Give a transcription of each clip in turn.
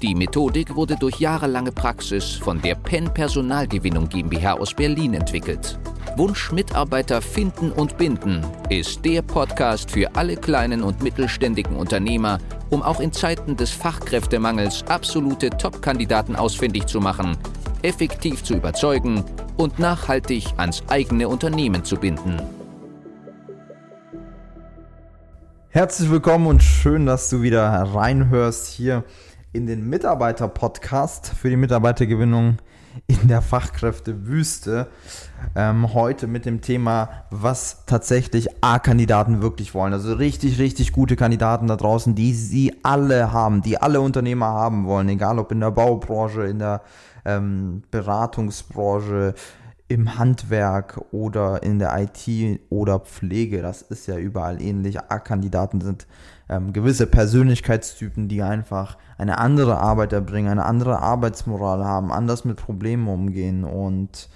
Die Methodik wurde durch jahrelange Praxis von der PEN Personalgewinnung GmbH aus Berlin entwickelt. Wunsch Mitarbeiter finden und binden ist der Podcast für alle kleinen und mittelständigen Unternehmer, um auch in Zeiten des Fachkräftemangels absolute Top-Kandidaten ausfindig zu machen, effektiv zu überzeugen und nachhaltig ans eigene Unternehmen zu binden. Herzlich willkommen und schön, dass du wieder reinhörst hier in den Mitarbeiter-Podcast für die Mitarbeitergewinnung in der Fachkräftewüste. Ähm, heute mit dem Thema, was tatsächlich A-Kandidaten wirklich wollen. Also richtig, richtig gute Kandidaten da draußen, die sie alle haben, die alle Unternehmer haben wollen, egal ob in der Baubranche, in der ähm, Beratungsbranche, im Handwerk oder in der IT oder Pflege. Das ist ja überall ähnlich. A-Kandidaten sind ähm, gewisse Persönlichkeitstypen, die einfach eine andere Arbeit erbringen, eine andere Arbeitsmoral haben, anders mit Problemen umgehen und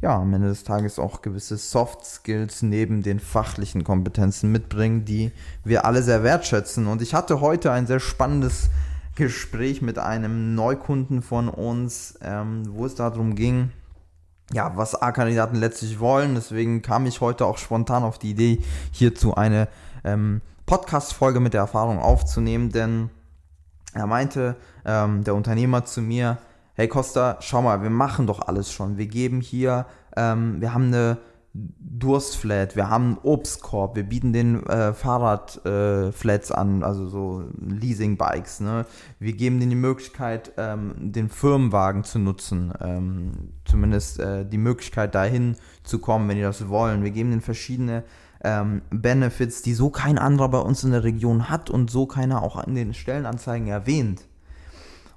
ja, am Ende des Tages auch gewisse Soft Skills neben den fachlichen Kompetenzen mitbringen, die wir alle sehr wertschätzen. Und ich hatte heute ein sehr spannendes Gespräch mit einem Neukunden von uns, ähm, wo es darum ging, ja, was A-Kandidaten letztlich wollen. Deswegen kam ich heute auch spontan auf die Idee, hierzu eine ähm, Podcast-Folge mit der Erfahrung aufzunehmen, denn er meinte, ähm, der Unternehmer zu mir, hey Costa, schau mal, wir machen doch alles schon. Wir geben hier, ähm, wir haben eine Durstflat, wir haben einen Obstkorb, wir bieten den äh, Fahrradflats äh, an, also so Leasing-Bikes. Ne? Wir geben denen die Möglichkeit, ähm, den Firmenwagen zu nutzen, ähm, zumindest äh, die Möglichkeit dahin zu kommen, wenn die das wollen. Wir geben denen verschiedene ähm, Benefits, die so kein anderer bei uns in der Region hat und so keiner auch in den Stellenanzeigen erwähnt.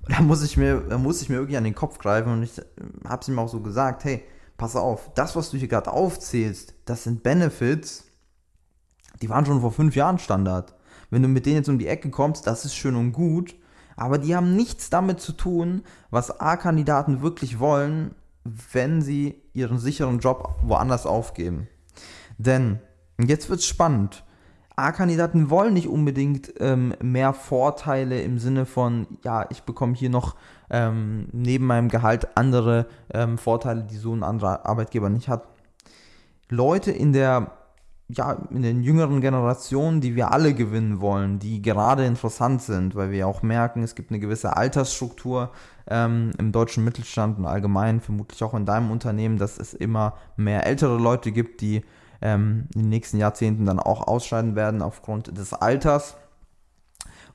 Und da muss ich mir, da muss ich mir irgendwie an den Kopf greifen und ich äh, habe es ihm auch so gesagt, hey, pass auf, das, was du hier gerade aufzählst, das sind Benefits, die waren schon vor fünf Jahren Standard. Wenn du mit denen jetzt um die Ecke kommst, das ist schön und gut, aber die haben nichts damit zu tun, was A-Kandidaten wirklich wollen, wenn sie ihren sicheren Job woanders aufgeben. Denn, jetzt wird es spannend, A-Kandidaten wollen nicht unbedingt ähm, mehr Vorteile im Sinne von, ja, ich bekomme hier noch ähm, neben meinem Gehalt andere ähm, Vorteile, die so ein anderer Arbeitgeber nicht hat. Leute in der, ja, in den jüngeren Generationen, die wir alle gewinnen wollen, die gerade interessant sind, weil wir auch merken, es gibt eine gewisse Altersstruktur ähm, im deutschen Mittelstand und allgemein vermutlich auch in deinem Unternehmen, dass es immer mehr ältere Leute gibt, die ähm, in den nächsten Jahrzehnten dann auch ausscheiden werden aufgrund des Alters,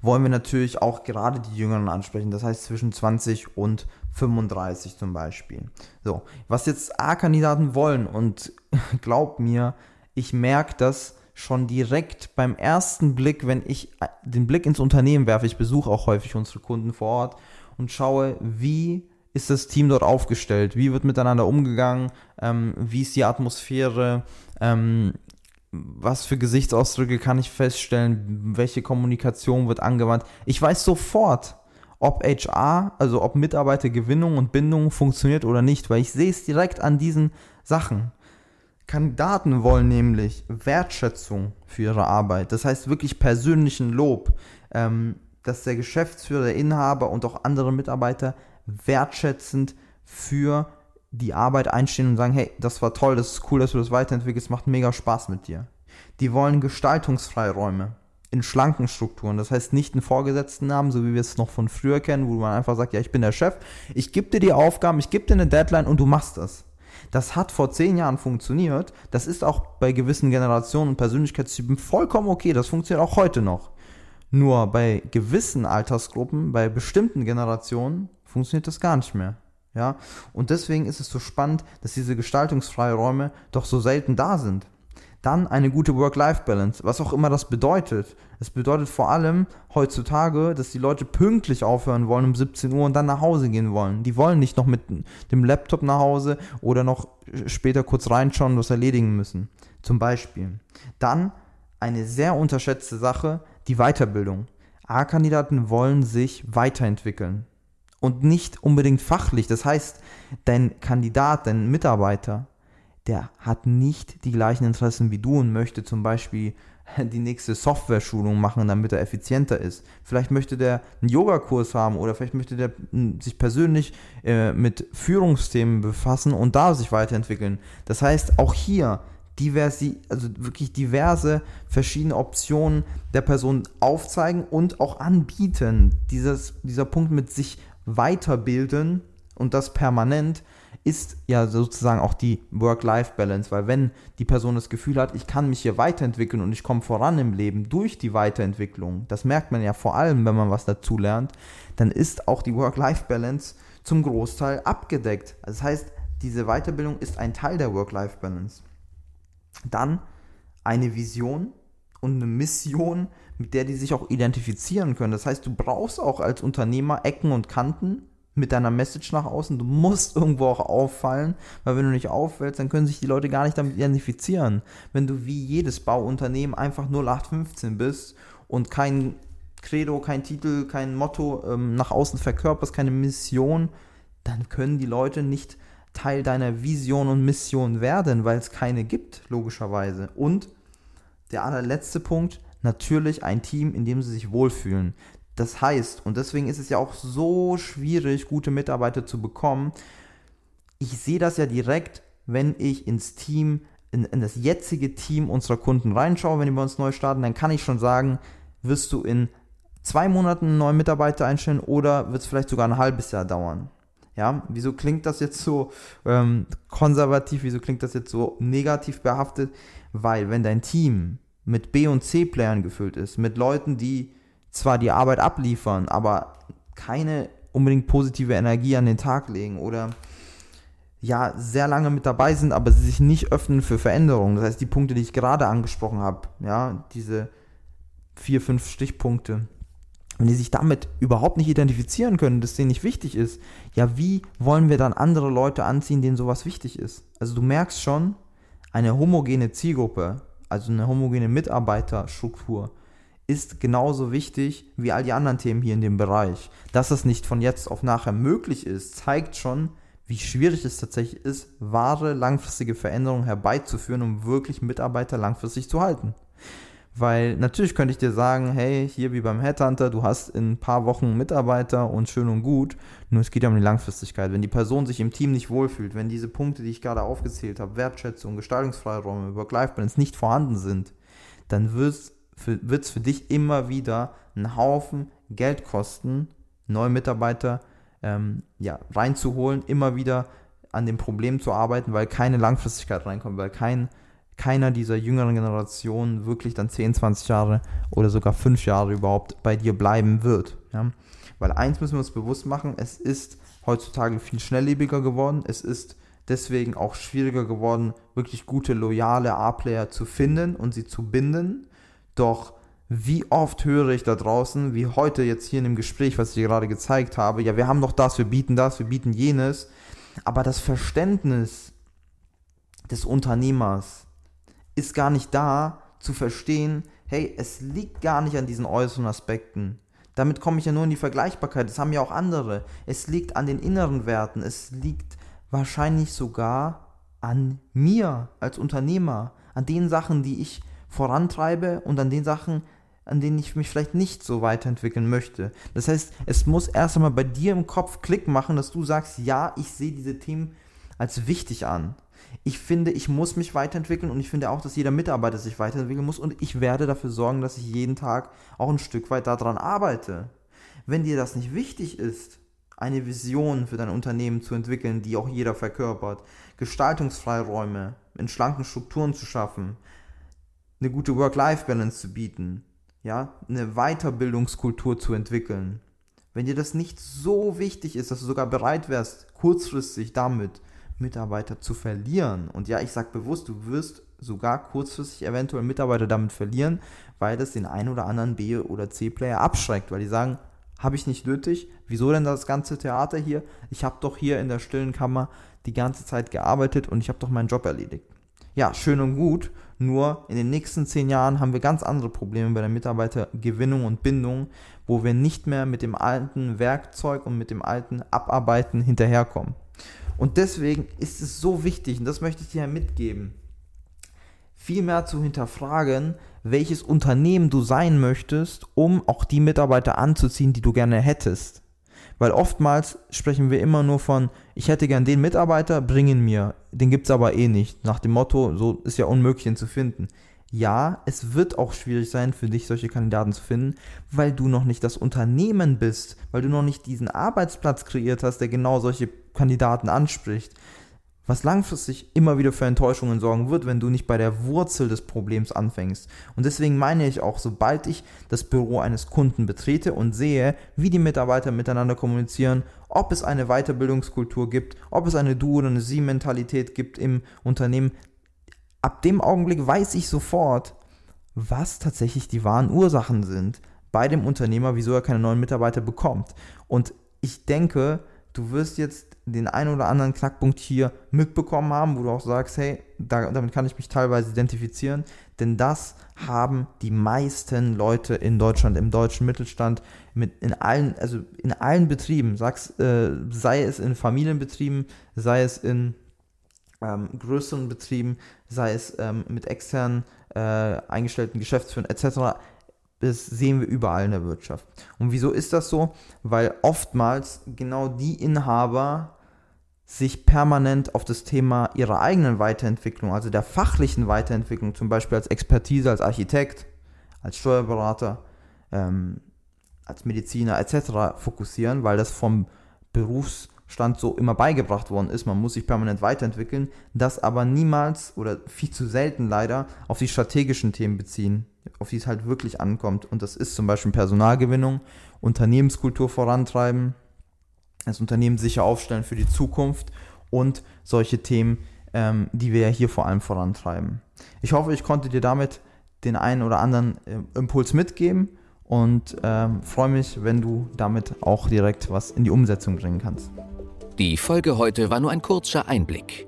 wollen wir natürlich auch gerade die Jüngeren ansprechen, das heißt zwischen 20 und 35 zum Beispiel. So, was jetzt A-Kandidaten wollen und glaub mir, ich merke das schon direkt beim ersten Blick, wenn ich den Blick ins Unternehmen werfe. Ich besuche auch häufig unsere Kunden vor Ort und schaue, wie ist das Team dort aufgestellt? Wie wird miteinander umgegangen? Ähm, wie ist die Atmosphäre? Ähm, was für Gesichtsausdrücke kann ich feststellen? Welche Kommunikation wird angewandt? Ich weiß sofort, ob HR, also ob Mitarbeitergewinnung und Bindung funktioniert oder nicht, weil ich sehe es direkt an diesen Sachen. Kandidaten wollen nämlich Wertschätzung für ihre Arbeit, das heißt wirklich persönlichen Lob, ähm, dass der Geschäftsführer, der Inhaber und auch andere Mitarbeiter wertschätzend für die Arbeit einstehen und sagen, hey, das war toll, das ist cool, dass du das weiterentwickelst, macht mega Spaß mit dir. Die wollen Gestaltungsfreiräume in schlanken Strukturen. Das heißt nicht einen Vorgesetzten haben, so wie wir es noch von früher kennen, wo man einfach sagt, ja, ich bin der Chef, ich gebe dir die Aufgaben, ich gebe dir eine Deadline und du machst das. Das hat vor zehn Jahren funktioniert. Das ist auch bei gewissen Generationen und Persönlichkeitstypen vollkommen okay. Das funktioniert auch heute noch. Nur bei gewissen Altersgruppen, bei bestimmten Generationen funktioniert das gar nicht mehr. Ja? Und deswegen ist es so spannend, dass diese Gestaltungsfreiräume doch so selten da sind. Dann eine gute Work-Life-Balance, was auch immer das bedeutet. Es bedeutet vor allem heutzutage, dass die Leute pünktlich aufhören wollen um 17 Uhr und dann nach Hause gehen wollen. Die wollen nicht noch mit dem Laptop nach Hause oder noch später kurz reinschauen und was erledigen müssen. Zum Beispiel. Dann eine sehr unterschätzte Sache, die Weiterbildung. A-Kandidaten wollen sich weiterentwickeln und nicht unbedingt fachlich. Das heißt, dein Kandidat, dein Mitarbeiter, der hat nicht die gleichen Interessen wie du und möchte zum Beispiel die nächste Software-Schulung machen, damit er effizienter ist. Vielleicht möchte der einen Yogakurs haben oder vielleicht möchte der hm, sich persönlich äh, mit Führungsthemen befassen und da sich weiterentwickeln. Das heißt, auch hier diversi, also wirklich diverse verschiedene Optionen der Person aufzeigen und auch anbieten. Dieses, dieser Punkt mit sich weiterbilden und das permanent ist ja sozusagen auch die Work-Life-Balance, weil wenn die Person das Gefühl hat, ich kann mich hier weiterentwickeln und ich komme voran im Leben durch die Weiterentwicklung, das merkt man ja vor allem, wenn man was dazu lernt, dann ist auch die Work-Life-Balance zum Großteil abgedeckt. Das heißt, diese Weiterbildung ist ein Teil der Work-Life-Balance. Dann eine Vision und eine Mission, mit der die sich auch identifizieren können. Das heißt, du brauchst auch als Unternehmer Ecken und Kanten, mit deiner Message nach außen. Du musst irgendwo auch auffallen, weil wenn du nicht auffällst, dann können sich die Leute gar nicht damit identifizieren. Wenn du wie jedes Bauunternehmen einfach 0815 bist und kein Credo, kein Titel, kein Motto ähm, nach außen verkörperst, keine Mission, dann können die Leute nicht Teil deiner Vision und Mission werden, weil es keine gibt, logischerweise. Und der allerletzte Punkt, natürlich ein Team, in dem sie sich wohlfühlen. Das heißt, und deswegen ist es ja auch so schwierig, gute Mitarbeiter zu bekommen. Ich sehe das ja direkt, wenn ich ins Team, in, in das jetzige Team unserer Kunden reinschaue, wenn die bei uns neu starten, dann kann ich schon sagen, wirst du in zwei Monaten einen neuen Mitarbeiter einstellen oder wird es vielleicht sogar ein halbes Jahr dauern? Ja, wieso klingt das jetzt so ähm, konservativ, wieso klingt das jetzt so negativ behaftet? Weil wenn dein Team mit B- und C-Playern gefüllt ist, mit Leuten, die zwar die Arbeit abliefern, aber keine unbedingt positive Energie an den Tag legen oder ja, sehr lange mit dabei sind, aber sie sich nicht öffnen für Veränderungen. Das heißt, die Punkte, die ich gerade angesprochen habe, ja, diese vier, fünf Stichpunkte, wenn die sich damit überhaupt nicht identifizieren können, dass denen nicht wichtig ist, ja, wie wollen wir dann andere Leute anziehen, denen sowas wichtig ist? Also du merkst schon, eine homogene Zielgruppe, also eine homogene Mitarbeiterstruktur, ist genauso wichtig wie all die anderen Themen hier in dem Bereich. Dass es nicht von jetzt auf nachher möglich ist, zeigt schon, wie schwierig es tatsächlich ist, wahre langfristige Veränderungen herbeizuführen, um wirklich Mitarbeiter langfristig zu halten. Weil natürlich könnte ich dir sagen, hey, hier wie beim Headhunter, du hast in ein paar Wochen Mitarbeiter und schön und gut, nur es geht ja um die Langfristigkeit. Wenn die Person sich im Team nicht wohlfühlt, wenn diese Punkte, die ich gerade aufgezählt habe, Wertschätzung, Gestaltungsfreiräume, Work-Life-Balance nicht vorhanden sind, dann wird es für dich immer wieder einen Haufen Geld kosten, neue Mitarbeiter ähm, ja, reinzuholen, immer wieder an dem Problem zu arbeiten, weil keine Langfristigkeit reinkommt, weil kein, keiner dieser jüngeren Generationen wirklich dann 10, 20 Jahre oder sogar 5 Jahre überhaupt bei dir bleiben wird. Ja? Weil eins müssen wir uns bewusst machen, es ist heutzutage viel schnelllebiger geworden, es ist deswegen auch schwieriger geworden, wirklich gute, loyale A-Player zu finden und sie zu binden. Doch wie oft höre ich da draußen, wie heute jetzt hier in dem Gespräch, was ich gerade gezeigt habe, ja, wir haben doch das, wir bieten das, wir bieten jenes, aber das Verständnis des Unternehmers ist gar nicht da, zu verstehen, hey, es liegt gar nicht an diesen äußeren Aspekten. Damit komme ich ja nur in die Vergleichbarkeit. Das haben ja auch andere. Es liegt an den inneren Werten. Es liegt wahrscheinlich sogar an mir als Unternehmer, an den Sachen, die ich vorantreibe und an den Sachen, an denen ich mich vielleicht nicht so weiterentwickeln möchte. Das heißt, es muss erst einmal bei dir im Kopf Klick machen, dass du sagst, ja, ich sehe diese Themen als wichtig an. Ich finde, ich muss mich weiterentwickeln und ich finde auch, dass jeder Mitarbeiter sich weiterentwickeln muss und ich werde dafür sorgen, dass ich jeden Tag auch ein Stück weit daran arbeite. Wenn dir das nicht wichtig ist, eine Vision für dein Unternehmen zu entwickeln, die auch jeder verkörpert, Gestaltungsfreiräume in schlanken Strukturen zu schaffen, eine gute Work-Life-Balance zu bieten, ja, eine Weiterbildungskultur zu entwickeln. Wenn dir das nicht so wichtig ist, dass du sogar bereit wärst, kurzfristig damit Mitarbeiter zu verlieren, und ja, ich sage bewusst, du wirst sogar kurzfristig eventuell Mitarbeiter damit verlieren, weil das den einen oder anderen B- oder C-Player abschreckt, weil die sagen, habe ich nicht nötig, wieso denn das ganze Theater hier? Ich habe doch hier in der stillen Kammer die ganze Zeit gearbeitet und ich habe doch meinen Job erledigt. ja, schön und gut. Nur in den nächsten zehn Jahren haben wir ganz andere Probleme bei der Mitarbeitergewinnung und Bindung, wo wir nicht mehr mit dem alten Werkzeug und mit dem alten Abarbeiten hinterherkommen. Und deswegen ist es so wichtig, und das möchte ich dir mitgeben, viel mehr zu hinterfragen, welches Unternehmen du sein möchtest, um auch die Mitarbeiter anzuziehen, die du gerne hättest. Weil oftmals sprechen wir immer nur von, ich hätte gern den Mitarbeiter, bring ihn mir. Den gibt es aber eh nicht. Nach dem Motto, so ist ja unmöglich, ihn zu finden. Ja, es wird auch schwierig sein, für dich solche Kandidaten zu finden, weil du noch nicht das Unternehmen bist, weil du noch nicht diesen Arbeitsplatz kreiert hast, der genau solche Kandidaten anspricht was langfristig immer wieder für Enttäuschungen sorgen wird, wenn du nicht bei der Wurzel des Problems anfängst. Und deswegen meine ich auch, sobald ich das Büro eines Kunden betrete und sehe, wie die Mitarbeiter miteinander kommunizieren, ob es eine Weiterbildungskultur gibt, ob es eine Du- oder eine Sie-Mentalität gibt im Unternehmen, ab dem Augenblick weiß ich sofort, was tatsächlich die wahren Ursachen sind bei dem Unternehmer, wieso er keine neuen Mitarbeiter bekommt. Und ich denke, du wirst jetzt den einen oder anderen Knackpunkt hier mitbekommen haben, wo du auch sagst, hey, da, damit kann ich mich teilweise identifizieren, denn das haben die meisten Leute in Deutschland, im deutschen Mittelstand, mit in allen, also in allen Betrieben, sagst, äh, sei es in Familienbetrieben, sei es in ähm, größeren Betrieben, sei es ähm, mit externen äh, eingestellten Geschäftsführern etc das sehen wir überall in der Wirtschaft. Und wieso ist das so? Weil oftmals genau die Inhaber sich permanent auf das Thema ihrer eigenen Weiterentwicklung, also der fachlichen Weiterentwicklung, zum Beispiel als Expertise, als Architekt, als Steuerberater, ähm, als Mediziner etc. fokussieren, weil das vom Berufsstand so immer beigebracht worden ist. Man muss sich permanent weiterentwickeln, das aber niemals oder viel zu selten leider auf die strategischen Themen beziehen auf die es halt wirklich ankommt. Und das ist zum Beispiel Personalgewinnung, Unternehmenskultur vorantreiben, das Unternehmen sicher aufstellen für die Zukunft und solche Themen, ähm, die wir ja hier vor allem vorantreiben. Ich hoffe, ich konnte dir damit den einen oder anderen äh, Impuls mitgeben und ähm, freue mich, wenn du damit auch direkt was in die Umsetzung bringen kannst. Die Folge heute war nur ein kurzer Einblick.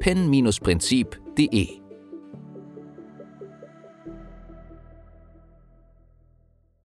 pen-prinzip.de